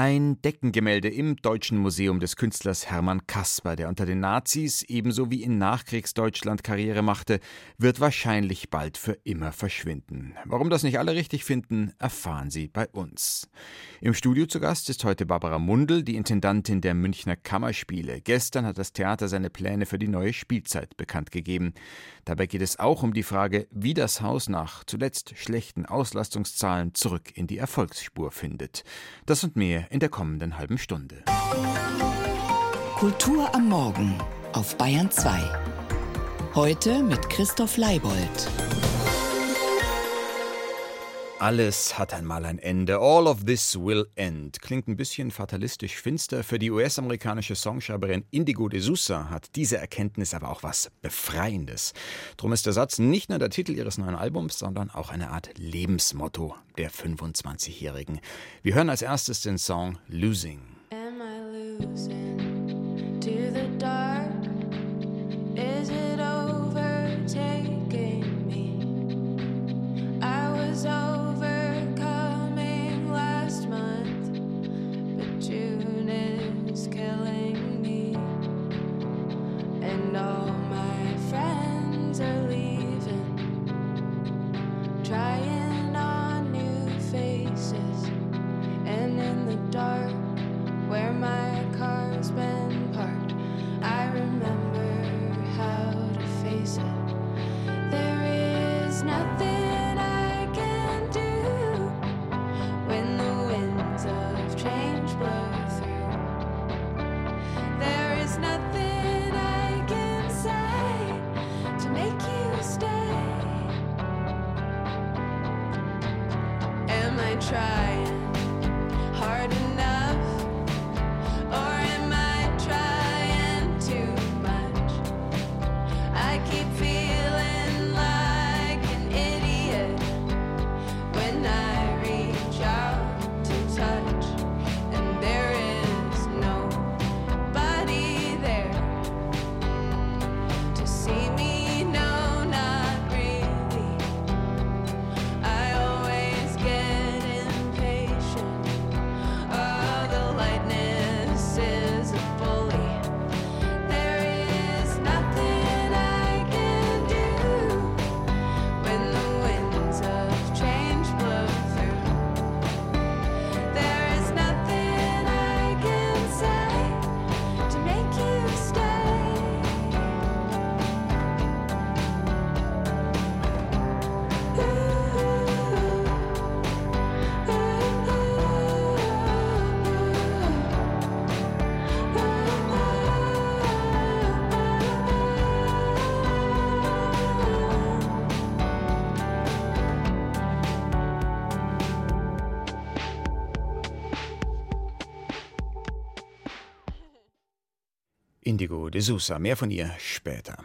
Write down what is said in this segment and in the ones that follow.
Ein Deckengemälde im Deutschen Museum des Künstlers Hermann Kasper, der unter den Nazis ebenso wie in Nachkriegsdeutschland Karriere machte, wird wahrscheinlich bald für immer verschwinden. Warum das nicht alle richtig finden, erfahren Sie bei uns. Im Studio zu Gast ist heute Barbara Mundel, die Intendantin der Münchner Kammerspiele. Gestern hat das Theater seine Pläne für die neue Spielzeit bekannt gegeben. Dabei geht es auch um die Frage, wie das Haus nach zuletzt schlechten Auslastungszahlen zurück in die Erfolgsspur findet. Das und mehr in der kommenden halben Stunde. Kultur am Morgen auf Bayern 2. Heute mit Christoph Leibold. Alles hat einmal ein Ende. All of this will end. Klingt ein bisschen fatalistisch finster. Für die US-amerikanische Songschreiberin Indigo de Sousa hat diese Erkenntnis aber auch was Befreiendes. Drum ist der Satz nicht nur der Titel ihres neuen Albums, sondern auch eine Art Lebensmotto der 25-Jährigen. Wir hören als erstes den Song Losing. Am I losing know. try. Indigo de Sousa. Mehr von ihr später.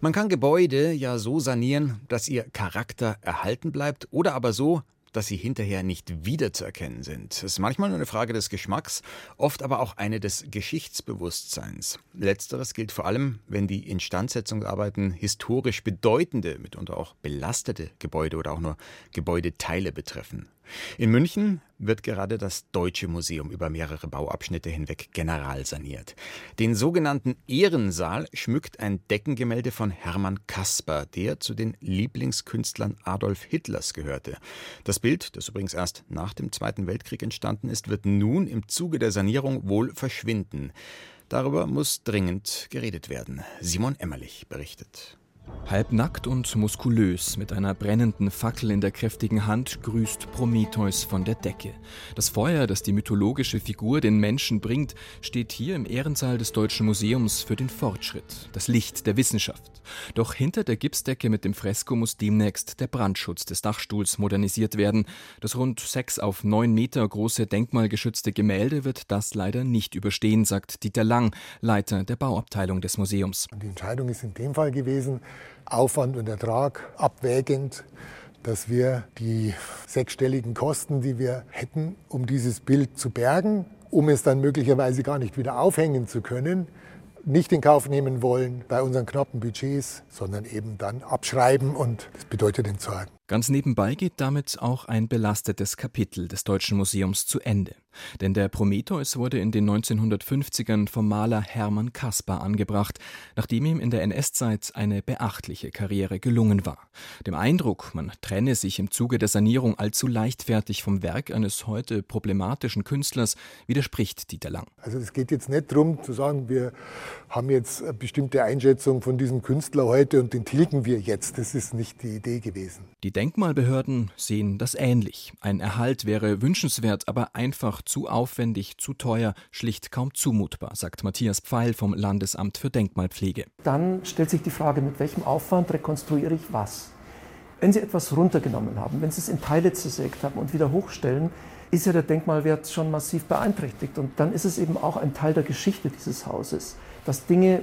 Man kann Gebäude ja so sanieren, dass ihr Charakter erhalten bleibt oder aber so, dass sie hinterher nicht wiederzuerkennen sind. Es ist manchmal nur eine Frage des Geschmacks, oft aber auch eine des Geschichtsbewusstseins. Letzteres gilt vor allem, wenn die Instandsetzungsarbeiten historisch bedeutende, mitunter auch belastete Gebäude oder auch nur Gebäudeteile betreffen. In München wird gerade das Deutsche Museum über mehrere Bauabschnitte hinweg generalsaniert. Den sogenannten Ehrensaal schmückt ein Deckengemälde von Hermann Kasper, der zu den Lieblingskünstlern Adolf Hitlers gehörte. Das Bild, das übrigens erst nach dem Zweiten Weltkrieg entstanden ist, wird nun im Zuge der Sanierung wohl verschwinden. Darüber muss dringend geredet werden. Simon Emmerlich berichtet. Halbnackt und muskulös, mit einer brennenden Fackel in der kräftigen Hand, grüßt Prometheus von der Decke. Das Feuer, das die mythologische Figur den Menschen bringt, steht hier im Ehrensaal des Deutschen Museums für den Fortschritt, das Licht der Wissenschaft. Doch hinter der Gipsdecke mit dem Fresko muss demnächst der Brandschutz des Dachstuhls modernisiert werden. Das rund sechs auf neun Meter große denkmalgeschützte Gemälde wird das leider nicht überstehen, sagt Dieter Lang, Leiter der Bauabteilung des Museums. Die Entscheidung ist in dem Fall gewesen, Aufwand und Ertrag abwägend, dass wir die sechsstelligen Kosten, die wir hätten, um dieses Bild zu bergen, um es dann möglicherweise gar nicht wieder aufhängen zu können, nicht in Kauf nehmen wollen bei unseren knappen Budgets, sondern eben dann abschreiben und das bedeutet Entsorgen. Ganz nebenbei geht damit auch ein belastetes Kapitel des Deutschen Museums zu Ende. Denn der Prometheus wurde in den 1950ern vom Maler Hermann Caspar angebracht, nachdem ihm in der NS-Zeit eine beachtliche Karriere gelungen war. Dem Eindruck, man trenne sich im Zuge der Sanierung allzu leichtfertig vom Werk eines heute problematischen Künstlers, widerspricht Dieter Lang. Also es geht jetzt nicht darum zu sagen, wir haben jetzt eine bestimmte Einschätzung von diesem Künstler heute und den tilgen wir jetzt. Das ist nicht die Idee gewesen. Die Denkmalbehörden sehen das ähnlich. Ein Erhalt wäre wünschenswert, aber einfach zu aufwendig, zu teuer, schlicht kaum zumutbar, sagt Matthias Pfeil vom Landesamt für Denkmalpflege. Dann stellt sich die Frage, mit welchem Aufwand rekonstruiere ich was? Wenn Sie etwas runtergenommen haben, wenn Sie es in Teile zersägt haben und wieder hochstellen, ist ja der Denkmalwert schon massiv beeinträchtigt. Und dann ist es eben auch ein Teil der Geschichte dieses Hauses, dass Dinge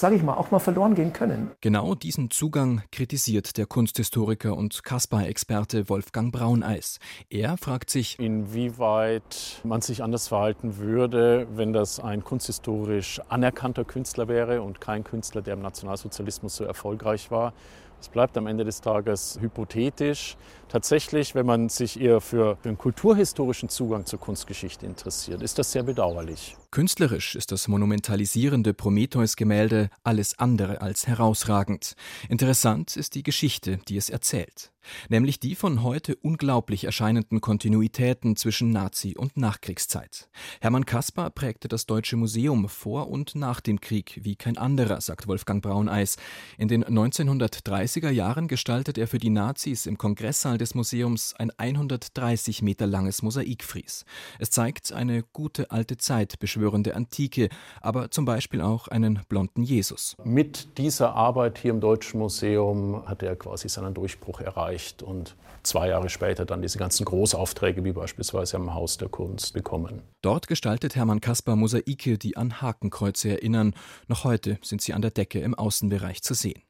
sage ich mal, auch mal verloren gehen können. Genau diesen Zugang kritisiert der Kunsthistoriker und Kaspar-Experte Wolfgang Brauneis. Er fragt sich, inwieweit man sich anders verhalten würde, wenn das ein kunsthistorisch anerkannter Künstler wäre und kein Künstler, der im Nationalsozialismus so erfolgreich war. Es bleibt am Ende des Tages hypothetisch. Tatsächlich, wenn man sich eher für den kulturhistorischen Zugang zur Kunstgeschichte interessiert, ist das sehr bedauerlich. Künstlerisch ist das monumentalisierende Prometheus-Gemälde alles andere als herausragend. Interessant ist die Geschichte, die es erzählt. Nämlich die von heute unglaublich erscheinenden Kontinuitäten zwischen Nazi- und Nachkriegszeit. Hermann Caspar prägte das Deutsche Museum vor und nach dem Krieg wie kein anderer, sagt Wolfgang Brauneis. In den 1930er Jahren gestaltet er für die Nazis im Kongresssaal des Museums ein 130 Meter langes Mosaikfries. Es zeigt eine gute alte Zeit, beschwörende Antike, aber zum Beispiel auch einen blonden Jesus. Mit dieser Arbeit hier im Deutschen Museum hat er quasi seinen Durchbruch erreicht und zwei Jahre später dann diese ganzen Großaufträge wie beispielsweise am Haus der Kunst bekommen. Dort gestaltet Hermann Kaspar Mosaike, die an Hakenkreuze erinnern. Noch heute sind sie an der Decke im Außenbereich zu sehen.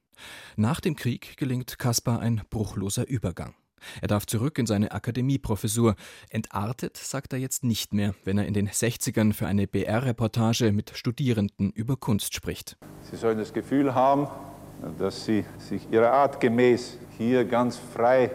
Nach dem Krieg gelingt Kaspar ein bruchloser Übergang. Er darf zurück in seine Akademieprofessur. Entartet sagt er jetzt nicht mehr, wenn er in den 60ern für eine BR-Reportage mit Studierenden über Kunst spricht. Sie sollen das Gefühl haben, dass sie sich ihrer Art gemäß hier ganz frei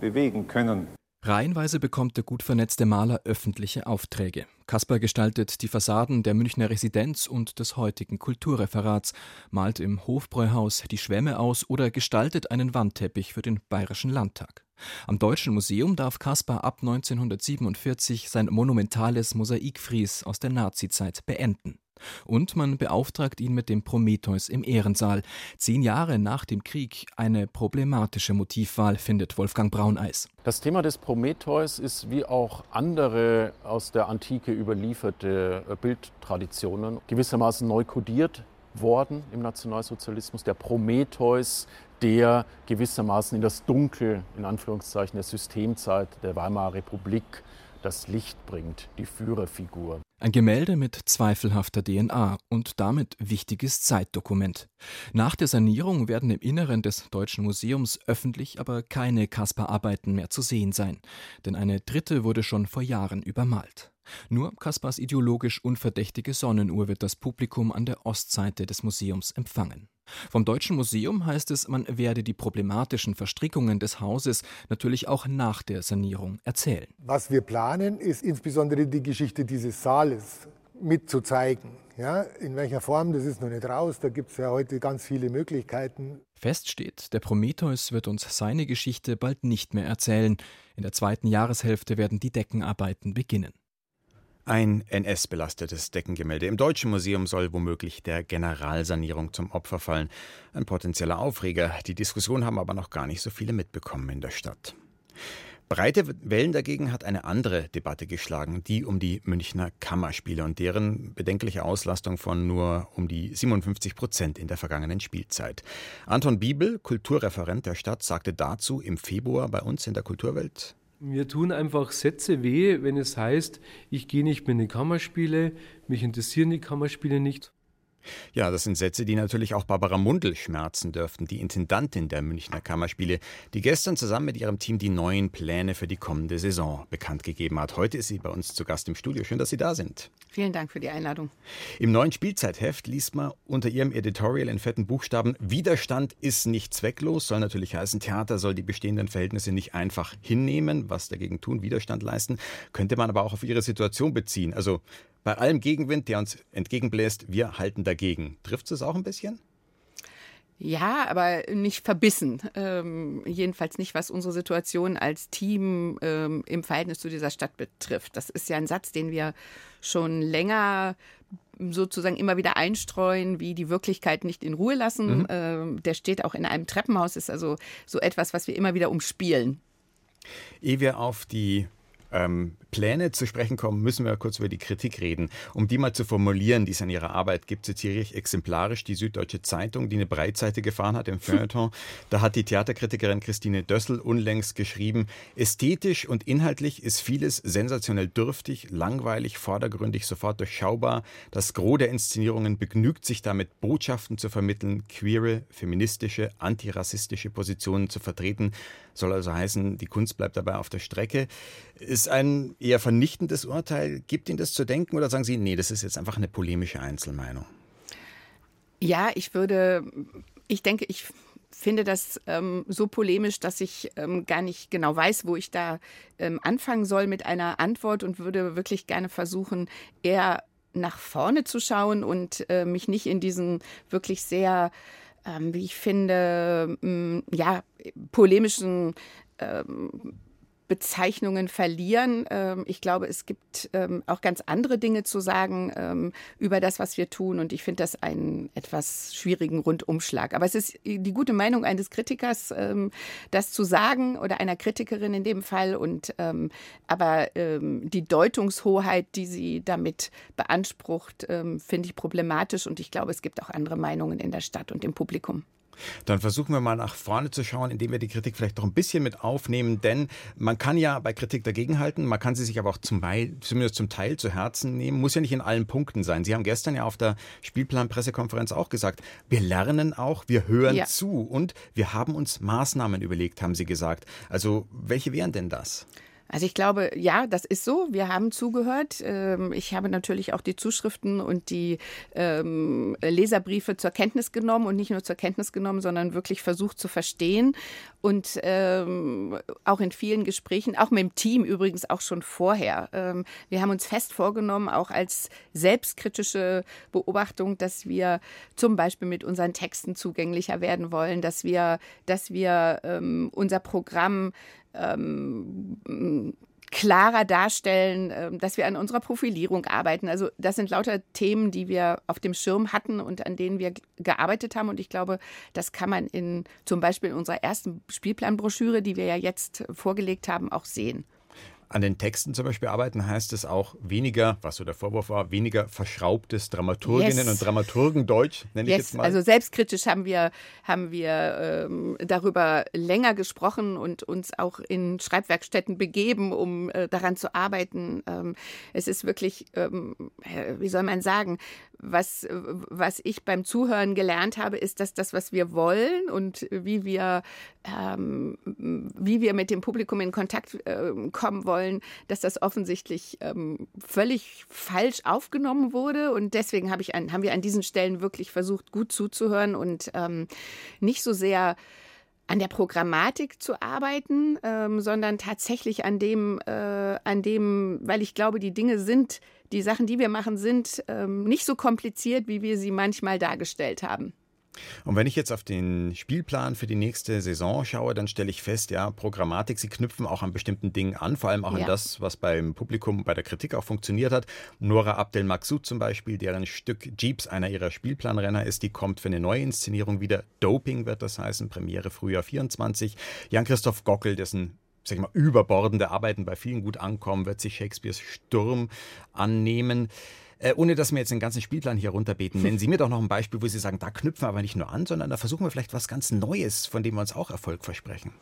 bewegen können. Reihenweise bekommt der gut vernetzte Maler öffentliche Aufträge. Kasper gestaltet die Fassaden der Münchner Residenz und des heutigen Kulturreferats, malt im Hofbräuhaus die Schwämme aus oder gestaltet einen Wandteppich für den Bayerischen Landtag. Am Deutschen Museum darf Caspar ab 1947 sein monumentales Mosaikfries aus der Nazizeit beenden. Und man beauftragt ihn mit dem Prometheus im Ehrensaal. Zehn Jahre nach dem Krieg eine problematische Motivwahl, findet Wolfgang Brauneis. Das Thema des Prometheus ist wie auch andere aus der Antike überlieferte Bildtraditionen gewissermaßen neu kodiert worden im Nationalsozialismus. Der Prometheus der gewissermaßen in das Dunkel, in Anführungszeichen, der Systemzeit der Weimarer Republik das Licht bringt, die Führerfigur. Ein Gemälde mit zweifelhafter DNA und damit wichtiges Zeitdokument. Nach der Sanierung werden im Inneren des Deutschen Museums öffentlich aber keine Kaspar-Arbeiten mehr zu sehen sein, denn eine dritte wurde schon vor Jahren übermalt. Nur Kaspars ideologisch unverdächtige Sonnenuhr wird das Publikum an der Ostseite des Museums empfangen. Vom Deutschen Museum heißt es, man werde die problematischen Verstrickungen des Hauses natürlich auch nach der Sanierung erzählen. Was wir planen, ist insbesondere die Geschichte dieses Saales mitzuzeigen. Ja, in welcher Form, das ist noch nicht raus, da gibt es ja heute ganz viele Möglichkeiten. Fest steht, der Prometheus wird uns seine Geschichte bald nicht mehr erzählen. In der zweiten Jahreshälfte werden die Deckenarbeiten beginnen. Ein NS-belastetes Deckengemälde im Deutschen Museum soll womöglich der Generalsanierung zum Opfer fallen. Ein potenzieller Aufreger. Die Diskussion haben aber noch gar nicht so viele mitbekommen in der Stadt. Breite Wellen dagegen hat eine andere Debatte geschlagen, die um die Münchner Kammerspiele und deren bedenkliche Auslastung von nur um die 57 Prozent in der vergangenen Spielzeit. Anton Biebel, Kulturreferent der Stadt, sagte dazu im Februar bei uns in der Kulturwelt, mir tun einfach Sätze weh, wenn es heißt, ich gehe nicht mehr in die Kammerspiele, mich interessieren die Kammerspiele nicht. Ja, das sind Sätze, die natürlich auch Barbara Mundel schmerzen dürften, die Intendantin der Münchner Kammerspiele, die gestern zusammen mit ihrem Team die neuen Pläne für die kommende Saison bekannt gegeben hat. Heute ist sie bei uns zu Gast im Studio. Schön, dass Sie da sind. Vielen Dank für die Einladung. Im neuen Spielzeitheft liest man unter ihrem Editorial in fetten Buchstaben: Widerstand ist nicht zwecklos, soll natürlich heißen, Theater soll die bestehenden Verhältnisse nicht einfach hinnehmen, was dagegen tun, Widerstand leisten. Könnte man aber auch auf ihre Situation beziehen. Also bei allem Gegenwind, der uns entgegenbläst, wir halten dagegen. Trifft es auch ein bisschen? Ja, aber nicht verbissen. Ähm, jedenfalls nicht, was unsere Situation als Team ähm, im Verhältnis zu dieser Stadt betrifft. Das ist ja ein Satz, den wir schon länger sozusagen immer wieder einstreuen, wie die Wirklichkeit nicht in Ruhe lassen. Mhm. Ähm, der steht auch in einem Treppenhaus, ist also so etwas, was wir immer wieder umspielen. Ehe wir auf die ähm, Pläne zu sprechen kommen, müssen wir kurz über die Kritik reden. Um die mal zu formulieren, die es an ihrer Arbeit gibt, zitiere ich exemplarisch die Süddeutsche Zeitung, die eine Breitseite gefahren hat im Feuilleton. Da hat die Theaterkritikerin Christine Dössel unlängst geschrieben, ästhetisch und inhaltlich ist vieles sensationell dürftig, langweilig, vordergründig, sofort durchschaubar. Das Gros der Inszenierungen begnügt sich damit, Botschaften zu vermitteln, queere, feministische, antirassistische Positionen zu vertreten. Soll also heißen, die Kunst bleibt dabei auf der Strecke. Ein eher vernichtendes Urteil? Gibt Ihnen das zu denken oder sagen Sie, nee, das ist jetzt einfach eine polemische Einzelmeinung? Ja, ich würde, ich denke, ich finde das ähm, so polemisch, dass ich ähm, gar nicht genau weiß, wo ich da ähm, anfangen soll mit einer Antwort und würde wirklich gerne versuchen, eher nach vorne zu schauen und äh, mich nicht in diesen wirklich sehr, ähm, wie ich finde, mh, ja, polemischen ähm, Bezeichnungen verlieren. Ähm, ich glaube, es gibt ähm, auch ganz andere Dinge zu sagen ähm, über das, was wir tun. Und ich finde das einen etwas schwierigen Rundumschlag. Aber es ist die gute Meinung eines Kritikers, das zu sagen oder einer Kritikerin in dem Fall. Und aber die Deutungshoheit, die sie damit beansprucht, finde ich problematisch. Und ich glaube, es gibt auch andere Meinungen in der Stadt und im Publikum. Dann versuchen wir mal nach vorne zu schauen, indem wir die Kritik vielleicht doch ein bisschen mit aufnehmen, denn man kann ja bei Kritik dagegenhalten, man kann sie sich aber auch zum Teil, zumindest zum Teil zu Herzen nehmen, muss ja nicht in allen Punkten sein. Sie haben gestern ja auf der Spielplan-Pressekonferenz auch gesagt, wir lernen auch, wir hören ja. zu und wir haben uns Maßnahmen überlegt, haben Sie gesagt. Also welche wären denn das? Also ich glaube, ja, das ist so. Wir haben zugehört. Ähm, ich habe natürlich auch die Zuschriften und die ähm, Leserbriefe zur Kenntnis genommen und nicht nur zur Kenntnis genommen, sondern wirklich versucht zu verstehen. Und ähm, auch in vielen Gesprächen, auch mit dem Team übrigens auch schon vorher. wir haben uns fest vorgenommen, auch als selbstkritische Beobachtung, dass wir zum Beispiel mit unseren Texten zugänglicher werden wollen, dass wir, dass wir unser Programm ähm, klarer darstellen, ähm, dass wir an unserer Profilierung arbeiten. Also das sind lauter Themen, die wir auf dem Schirm hatten und an denen wir gearbeitet haben. Und ich glaube, das kann man in zum Beispiel in unserer ersten Spielplanbroschüre, die wir ja jetzt vorgelegt haben, auch sehen. An den Texten zum Beispiel arbeiten heißt es auch weniger, was so der Vorwurf war, weniger verschraubtes Dramaturginnen yes. und Dramaturgendeutsch, nenne yes. ich jetzt mal. Also selbstkritisch haben wir, haben wir ähm, darüber länger gesprochen und uns auch in Schreibwerkstätten begeben, um äh, daran zu arbeiten. Ähm, es ist wirklich, ähm, äh, wie soll man sagen, was, was ich beim Zuhören gelernt habe, ist, dass das, was wir wollen und wie wir, ähm, wie wir mit dem Publikum in Kontakt äh, kommen wollen, dass das offensichtlich ähm, völlig falsch aufgenommen wurde. Und deswegen hab ich an, haben wir an diesen Stellen wirklich versucht, gut zuzuhören und ähm, nicht so sehr an der Programmatik zu arbeiten, ähm, sondern tatsächlich an dem, äh, an dem, weil ich glaube, die Dinge sind, die Sachen, die wir machen, sind ähm, nicht so kompliziert, wie wir sie manchmal dargestellt haben. Und wenn ich jetzt auf den Spielplan für die nächste Saison schaue, dann stelle ich fest, ja, Programmatik, sie knüpfen auch an bestimmten Dingen an, vor allem auch ja. an das, was beim Publikum, bei der Kritik auch funktioniert hat. Nora Abdel Maksud zum Beispiel, deren Stück Jeeps einer ihrer Spielplanrenner ist, die kommt für eine neue Inszenierung wieder. Doping wird das heißen, Premiere Frühjahr 24. Jan-Christoph Gockel, dessen sag ich mal, überbordende Arbeiten bei vielen gut ankommen, wird sich Shakespeares Sturm annehmen. Äh, ohne dass wir jetzt den ganzen Spielplan hier runterbeten, nennen Sie mir doch noch ein Beispiel, wo Sie sagen, da knüpfen wir aber nicht nur an, sondern da versuchen wir vielleicht was ganz Neues, von dem wir uns auch Erfolg versprechen.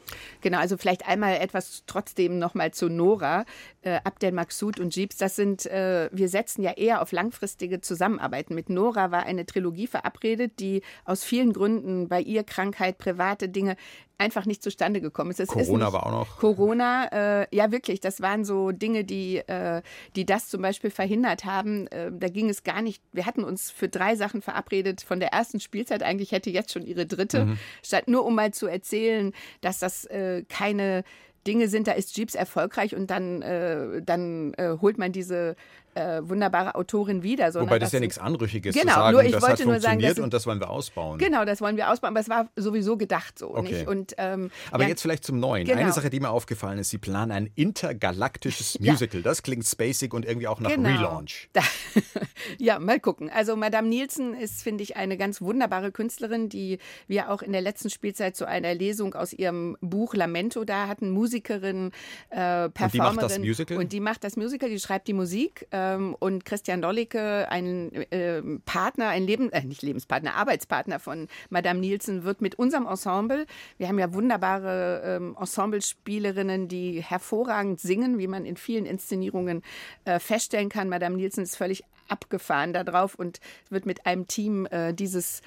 Genau, also vielleicht einmal etwas trotzdem nochmal zu Nora, äh, Abdel Maksud und Jeeps. Das sind, äh, wir setzen ja eher auf langfristige Zusammenarbeiten. Mit Nora war eine Trilogie verabredet, die aus vielen Gründen bei ihr Krankheit, private Dinge einfach nicht zustande gekommen ist. Es Corona ist war auch noch. Corona, äh, ja wirklich, das waren so Dinge, die, äh, die das zum Beispiel verhindert haben. Äh, da ging es gar nicht. Wir hatten uns für drei Sachen verabredet von der ersten Spielzeit. Eigentlich hätte jetzt schon ihre dritte, mhm. statt nur um mal zu erzählen, dass das äh, keine Dinge sind, da ist Jeeps erfolgreich und dann, äh, dann äh, holt man diese äh, wunderbare Autorin wieder. Wobei das, ja nichts Anrüchiges genau, zu sagen, nur ich das wollte hat nur sagen, das und das wollen wir ausbauen. Genau, das wollen wir ausbauen, aber es war sowieso gedacht so. Okay. Nicht? Und, ähm, aber ja, jetzt vielleicht zum Neuen. Genau. Eine Sache, die mir aufgefallen ist, Sie planen ein intergalaktisches Musical. Ja. Das klingt spacig und irgendwie auch nach genau. Relaunch. Da, ja, mal gucken. Also Madame Nielsen ist, finde ich, eine ganz wunderbare Künstlerin, die wir auch in der letzten Spielzeit zu einer Lesung aus ihrem Buch Lamento da hatten. Musikerin, äh, Performerin. Und die macht das Musical? Und die macht das Musical, die schreibt die Musik ähm, und Christian Dollicke, ein äh, Partner, ein Leben, äh, nicht Lebenspartner, Arbeitspartner von Madame Nielsen, wird mit unserem Ensemble, wir haben ja wunderbare ähm, Ensemblespielerinnen, die hervorragend singen, wie man in vielen Inszenierungen äh, feststellen kann. Madame Nielsen ist völlig abgefahren darauf und wird mit einem Team äh, dieses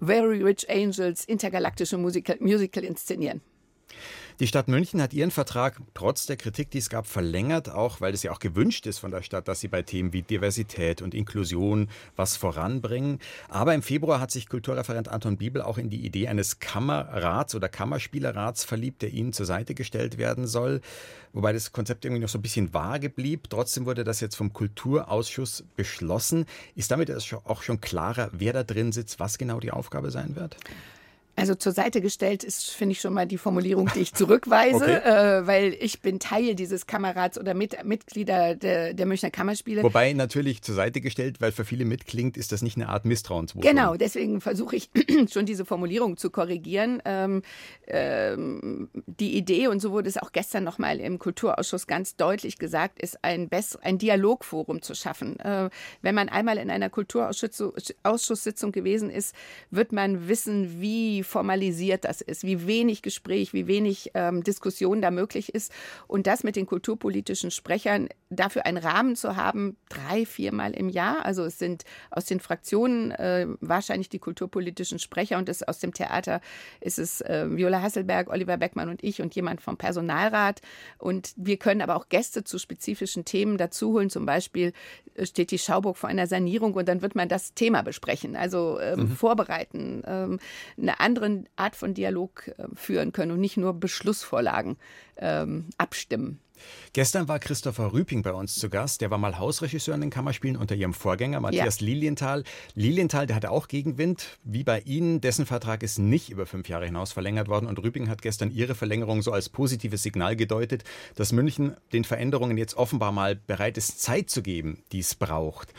Very Rich Angels intergalaktische Musical, Musical inszenieren. Die Stadt München hat ihren Vertrag trotz der Kritik, die es gab, verlängert, auch weil es ja auch gewünscht ist von der Stadt, dass sie bei Themen wie Diversität und Inklusion was voranbringen. Aber im Februar hat sich Kulturreferent Anton Biebel auch in die Idee eines Kammerrats oder Kammerspielerrats verliebt, der ihnen zur Seite gestellt werden soll. Wobei das Konzept irgendwie noch so ein bisschen vage blieb. Trotzdem wurde das jetzt vom Kulturausschuss beschlossen. Ist damit auch schon klarer, wer da drin sitzt, was genau die Aufgabe sein wird? Also zur Seite gestellt ist, finde ich schon mal die Formulierung, die ich zurückweise, okay. äh, weil ich bin Teil dieses Kamerats oder mit, Mitglieder der, der Münchner Kammerspiele. Wobei natürlich zur Seite gestellt, weil für viele mitklingt, ist das nicht eine Art Misstrauensvotum. Genau, deswegen versuche ich schon diese Formulierung zu korrigieren. Ähm, ähm, die Idee, und so wurde es auch gestern nochmal im Kulturausschuss ganz deutlich gesagt, ist ein, Bess ein Dialogforum zu schaffen. Äh, wenn man einmal in einer Kulturausschusssitzung gewesen ist, wird man wissen, wie formalisiert das ist, wie wenig Gespräch, wie wenig ähm, Diskussion da möglich ist. Und das mit den kulturpolitischen Sprechern, dafür einen Rahmen zu haben, drei, viermal im Jahr. Also es sind aus den Fraktionen äh, wahrscheinlich die kulturpolitischen Sprecher und es aus dem Theater ist es äh, Viola Hasselberg, Oliver Beckmann und ich und jemand vom Personalrat. Und wir können aber auch Gäste zu spezifischen Themen dazu holen. Zum Beispiel äh, steht die Schauburg vor einer Sanierung und dann wird man das Thema besprechen, also ähm, mhm. vorbereiten, ähm, eine andere anderen Art von Dialog äh, führen können und nicht nur Beschlussvorlagen ähm, abstimmen. Gestern war Christopher Rüping bei uns zu Gast. Der war mal Hausregisseur in den Kammerspielen unter ihrem Vorgänger Matthias ja. Lilienthal. Lilienthal, der hatte auch Gegenwind, wie bei Ihnen. Dessen Vertrag ist nicht über fünf Jahre hinaus verlängert worden. Und Rüping hat gestern Ihre Verlängerung so als positives Signal gedeutet, dass München den Veränderungen jetzt offenbar mal bereit ist, Zeit zu geben, die es braucht.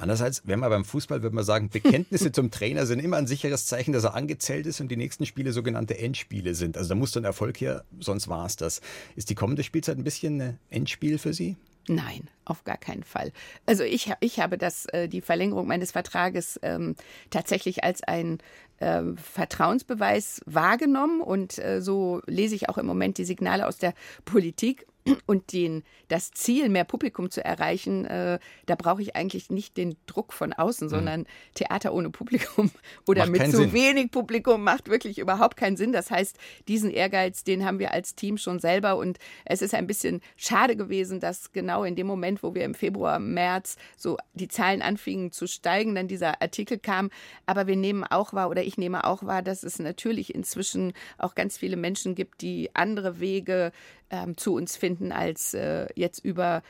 Andererseits, wenn man beim Fußball, würde man sagen, Bekenntnisse zum Trainer sind immer ein sicheres Zeichen, dass er angezählt ist und die nächsten Spiele sogenannte Endspiele sind. Also da muss dann Erfolg her, sonst war es das. Ist die kommende Spielzeit ein bisschen ein Endspiel für Sie? Nein, auf gar keinen Fall. Also ich, ich habe das, äh, die Verlängerung meines Vertrages ähm, tatsächlich als ein äh, Vertrauensbeweis wahrgenommen und äh, so lese ich auch im Moment die Signale aus der Politik und den, das Ziel, mehr Publikum zu erreichen, äh, da brauche ich eigentlich nicht den Druck von außen, mhm. sondern Theater ohne Publikum oder macht mit zu Sinn. wenig Publikum macht wirklich überhaupt keinen Sinn. Das heißt, diesen Ehrgeiz, den haben wir als Team schon selber und es ist ein bisschen schade gewesen, dass genau in dem Moment, wo wir im Februar, März so die Zahlen anfingen zu steigen, dann dieser Artikel kam. Aber wir nehmen auch wahr oder ich nehme auch wahr, dass es natürlich inzwischen auch ganz viele Menschen gibt, die andere Wege ähm, zu uns finden, als äh, jetzt über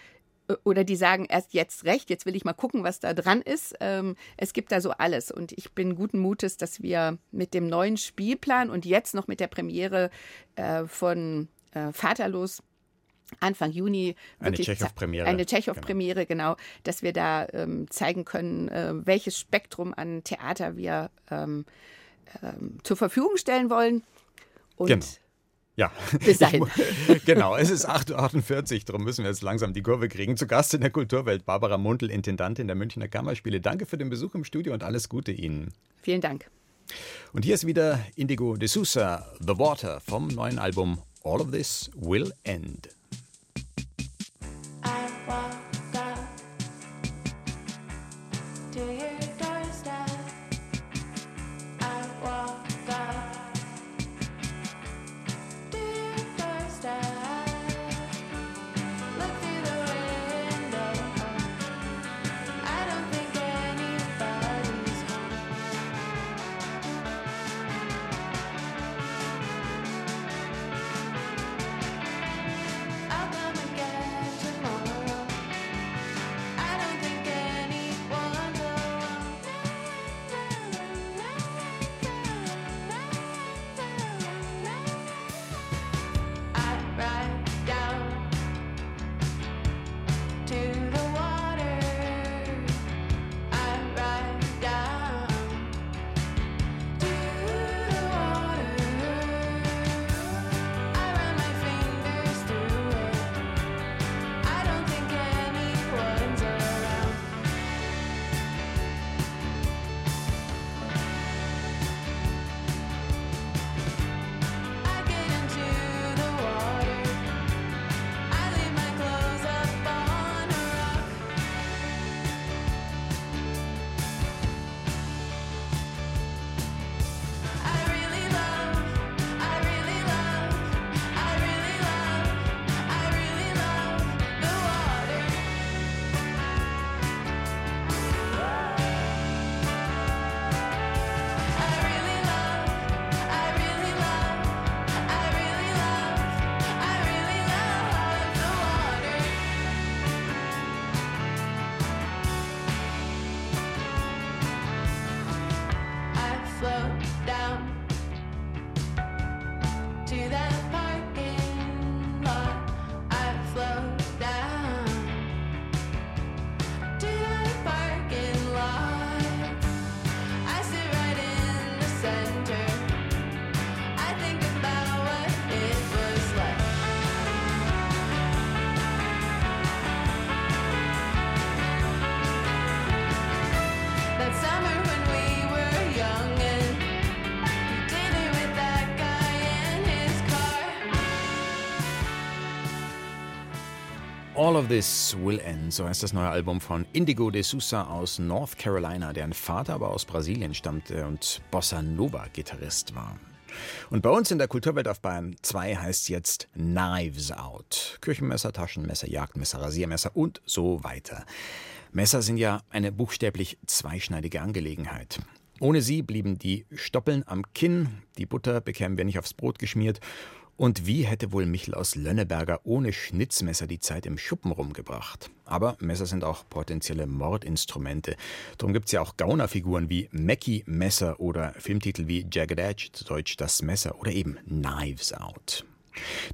äh, oder die sagen erst jetzt recht, jetzt will ich mal gucken, was da dran ist. Ähm, es gibt da so alles und ich bin guten Mutes, dass wir mit dem neuen Spielplan und jetzt noch mit der Premiere äh, von äh, Vaterlos Anfang Juni eine Tschechow-Premiere. Eine Tschechow-Premiere, genau. genau, dass wir da ähm, zeigen können, welches Spektrum an Theater wir ähm, zur Verfügung stellen wollen. Und genau. Ja. Bis dahin. genau, es ist 8.48 Uhr, darum müssen wir jetzt langsam die Kurve kriegen. Zu Gast in der Kulturwelt Barbara Mundl, Intendantin der Münchner Kammerspiele. Danke für den Besuch im Studio und alles Gute Ihnen. Vielen Dank. Und hier ist wieder Indigo de Sousa, The Water vom neuen Album All of This Will End. All of This Will End, so heißt das neue Album von Indigo de Sousa aus North Carolina, deren Vater aber aus Brasilien stammte und Bossa Nova Gitarrist war. Und bei uns in der Kulturwelt auf Bayern 2 heißt jetzt Knives Out. Küchenmesser, Taschenmesser, Jagdmesser, Rasiermesser und so weiter. Messer sind ja eine buchstäblich zweischneidige Angelegenheit. Ohne sie blieben die Stoppeln am Kinn, die Butter bekämen wir nicht aufs Brot geschmiert und wie hätte wohl Michel aus Lönneberger ohne Schnitzmesser die Zeit im Schuppen rumgebracht? Aber Messer sind auch potenzielle Mordinstrumente. Darum gibt es ja auch Gaunerfiguren wie Mackie Messer oder Filmtitel wie Jagged Edge, zu Deutsch Das Messer oder eben Knives Out.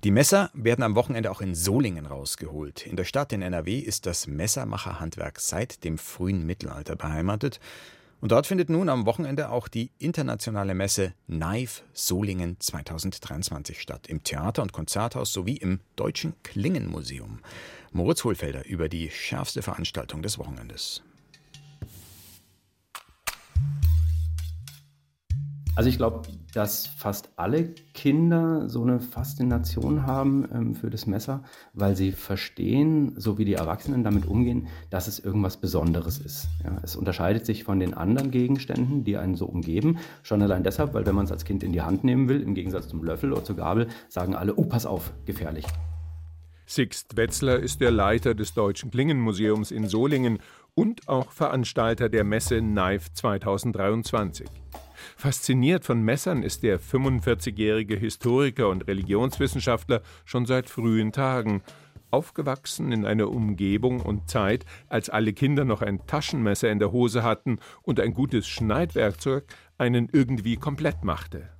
Die Messer werden am Wochenende auch in Solingen rausgeholt. In der Stadt in NRW ist das Messermacherhandwerk seit dem frühen Mittelalter beheimatet. Und dort findet nun am Wochenende auch die internationale Messe Knife Solingen 2023 statt, im Theater- und Konzerthaus sowie im Deutschen Klingenmuseum. Moritz Hohlfelder über die schärfste Veranstaltung des Wochenendes. Also ich glaube, dass fast alle Kinder so eine Faszination haben ähm, für das Messer, weil sie verstehen, so wie die Erwachsenen damit umgehen, dass es irgendwas Besonderes ist. Ja, es unterscheidet sich von den anderen Gegenständen, die einen so umgeben. Schon allein deshalb, weil wenn man es als Kind in die Hand nehmen will, im Gegensatz zum Löffel oder zur Gabel, sagen alle, oh, pass auf, gefährlich. Sixt Wetzler ist der Leiter des Deutschen Klingenmuseums in Solingen und auch Veranstalter der Messe Knife 2023. Fasziniert von Messern ist der 45-jährige Historiker und Religionswissenschaftler schon seit frühen Tagen. Aufgewachsen in einer Umgebung und Zeit, als alle Kinder noch ein Taschenmesser in der Hose hatten und ein gutes Schneidwerkzeug einen irgendwie komplett machte.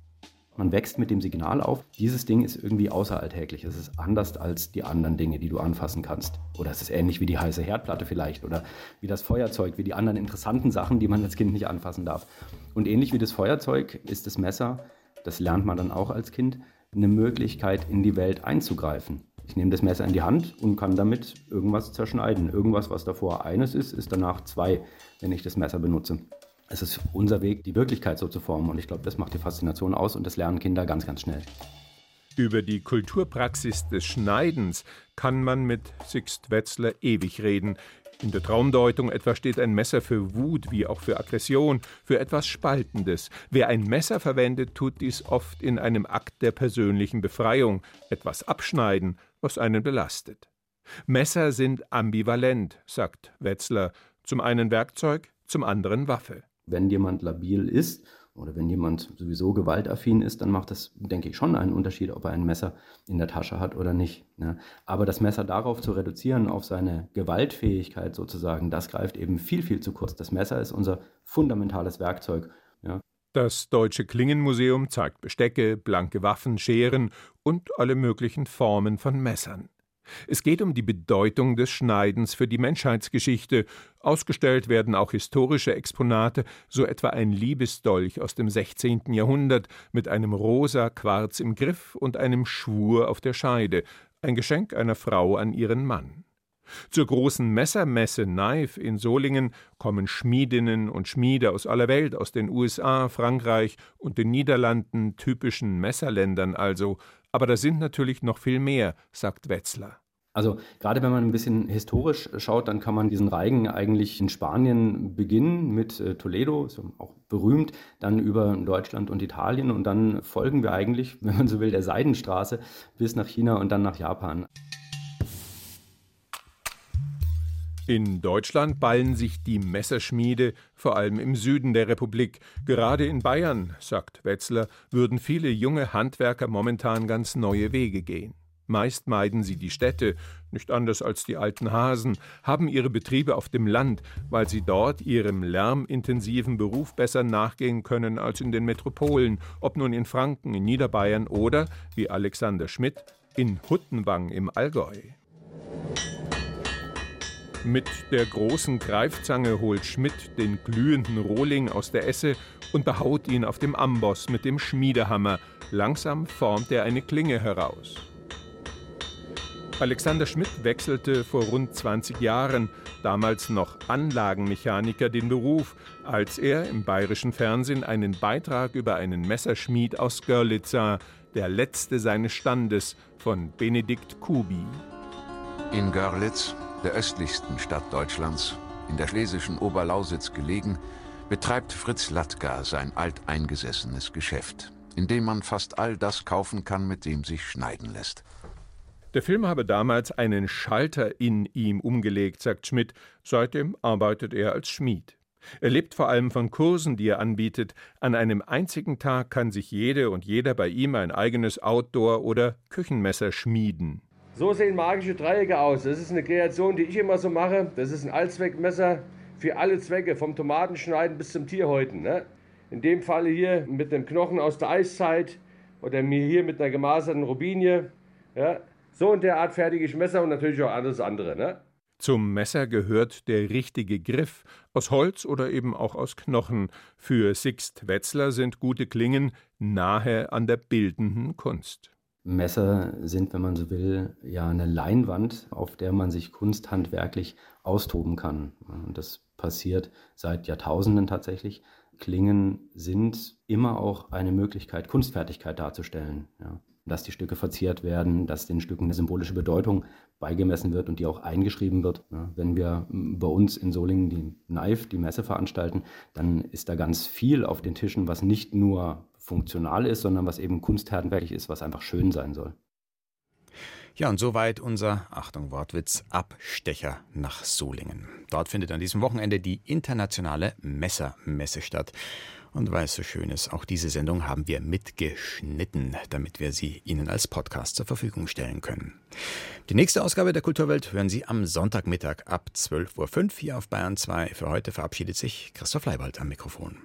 Man wächst mit dem Signal auf, dieses Ding ist irgendwie außeralltäglich. Es ist anders als die anderen Dinge, die du anfassen kannst. Oder es ist ähnlich wie die heiße Herdplatte vielleicht oder wie das Feuerzeug, wie die anderen interessanten Sachen, die man als Kind nicht anfassen darf. Und ähnlich wie das Feuerzeug ist das Messer, das lernt man dann auch als Kind, eine Möglichkeit, in die Welt einzugreifen. Ich nehme das Messer in die Hand und kann damit irgendwas zerschneiden. Irgendwas, was davor eines ist, ist danach zwei, wenn ich das Messer benutze. Es ist unser Weg, die Wirklichkeit so zu formen. Und ich glaube, das macht die Faszination aus und das lernen Kinder ganz, ganz schnell. Über die Kulturpraxis des Schneidens kann man mit Sixt Wetzler ewig reden. In der Traumdeutung etwa steht ein Messer für Wut wie auch für Aggression, für etwas Spaltendes. Wer ein Messer verwendet, tut dies oft in einem Akt der persönlichen Befreiung, etwas abschneiden, was einen belastet. Messer sind ambivalent, sagt Wetzler, zum einen Werkzeug, zum anderen Waffe. Wenn jemand labil ist oder wenn jemand sowieso gewaltaffin ist, dann macht das, denke ich, schon einen Unterschied, ob er ein Messer in der Tasche hat oder nicht. Ne? Aber das Messer darauf zu reduzieren, auf seine Gewaltfähigkeit sozusagen, das greift eben viel, viel zu kurz. Das Messer ist unser fundamentales Werkzeug. Ja? Das Deutsche Klingenmuseum zeigt Bestecke, blanke Waffen, Scheren und alle möglichen Formen von Messern. Es geht um die Bedeutung des Schneidens für die Menschheitsgeschichte. Ausgestellt werden auch historische Exponate, so etwa ein Liebesdolch aus dem 16. Jahrhundert mit einem rosa Quarz im Griff und einem Schwur auf der Scheide, ein Geschenk einer Frau an ihren Mann. Zur großen Messermesse Knife in Solingen kommen Schmiedinnen und Schmiede aus aller Welt, aus den USA, Frankreich und den Niederlanden, typischen Messerländern also, aber da sind natürlich noch viel mehr, sagt Wetzler. Also gerade wenn man ein bisschen historisch schaut, dann kann man diesen Reigen eigentlich in Spanien beginnen mit äh, Toledo, ist auch berühmt, dann über Deutschland und Italien und dann folgen wir eigentlich, wenn man so will, der Seidenstraße bis nach China und dann nach Japan. In Deutschland ballen sich die Messerschmiede vor allem im Süden der Republik. Gerade in Bayern, sagt Wetzler, würden viele junge Handwerker momentan ganz neue Wege gehen. Meist meiden sie die Städte, nicht anders als die alten Hasen, haben ihre Betriebe auf dem Land, weil sie dort ihrem lärmintensiven Beruf besser nachgehen können als in den Metropolen, ob nun in Franken, in Niederbayern oder, wie Alexander Schmidt, in Huttenwang im Allgäu. Mit der großen Greifzange holt Schmidt den glühenden Rohling aus der Esse und behaut ihn auf dem Amboss mit dem Schmiedehammer. Langsam formt er eine Klinge heraus. Alexander Schmidt wechselte vor rund 20 Jahren, damals noch Anlagenmechaniker, den Beruf, als er im bayerischen Fernsehen einen Beitrag über einen Messerschmied aus Görlitz sah, der letzte seines Standes von Benedikt Kubi. In Görlitz der östlichsten Stadt Deutschlands, in der schlesischen Oberlausitz gelegen, betreibt Fritz Latka sein alteingesessenes Geschäft, in dem man fast all das kaufen kann, mit dem sich schneiden lässt. Der Film habe damals einen Schalter in ihm umgelegt, sagt Schmidt. Seitdem arbeitet er als Schmied. Er lebt vor allem von Kursen, die er anbietet. An einem einzigen Tag kann sich jede und jeder bei ihm ein eigenes Outdoor- oder Küchenmesser schmieden. So sehen magische Dreiecke aus. Das ist eine Kreation, die ich immer so mache. Das ist ein Allzweckmesser für alle Zwecke, vom Tomatenschneiden bis zum Tierhäuten. Ne? In dem Falle hier mit einem Knochen aus der Eiszeit oder mir hier mit einer gemaserten Robinie. Ja? So in der Art fertige ich Messer und natürlich auch alles andere. Ne? Zum Messer gehört der richtige Griff, aus Holz oder eben auch aus Knochen. Für Sixt Wetzler sind gute Klingen nahe an der bildenden Kunst. Messer sind, wenn man so will, ja eine Leinwand, auf der man sich kunsthandwerklich austoben kann. Und das passiert seit Jahrtausenden tatsächlich. Klingen sind immer auch eine Möglichkeit, Kunstfertigkeit darzustellen. Ja. Dass die Stücke verziert werden, dass den Stücken eine symbolische Bedeutung beigemessen wird und die auch eingeschrieben wird. Wenn wir bei uns in Solingen die Knife, die Messe veranstalten, dann ist da ganz viel auf den Tischen, was nicht nur funktional ist, sondern was eben kunsthandwerklich ist, was einfach schön sein soll. Ja, und soweit unser, Achtung Wortwitz, Abstecher nach Solingen. Dort findet an diesem Wochenende die internationale Messermesse statt. Und weil es so schön ist, auch diese Sendung haben wir mitgeschnitten, damit wir sie Ihnen als Podcast zur Verfügung stellen können. Die nächste Ausgabe der Kulturwelt hören Sie am Sonntagmittag ab 12.05 Uhr hier auf Bayern 2. Für heute verabschiedet sich Christoph Leibold am Mikrofon.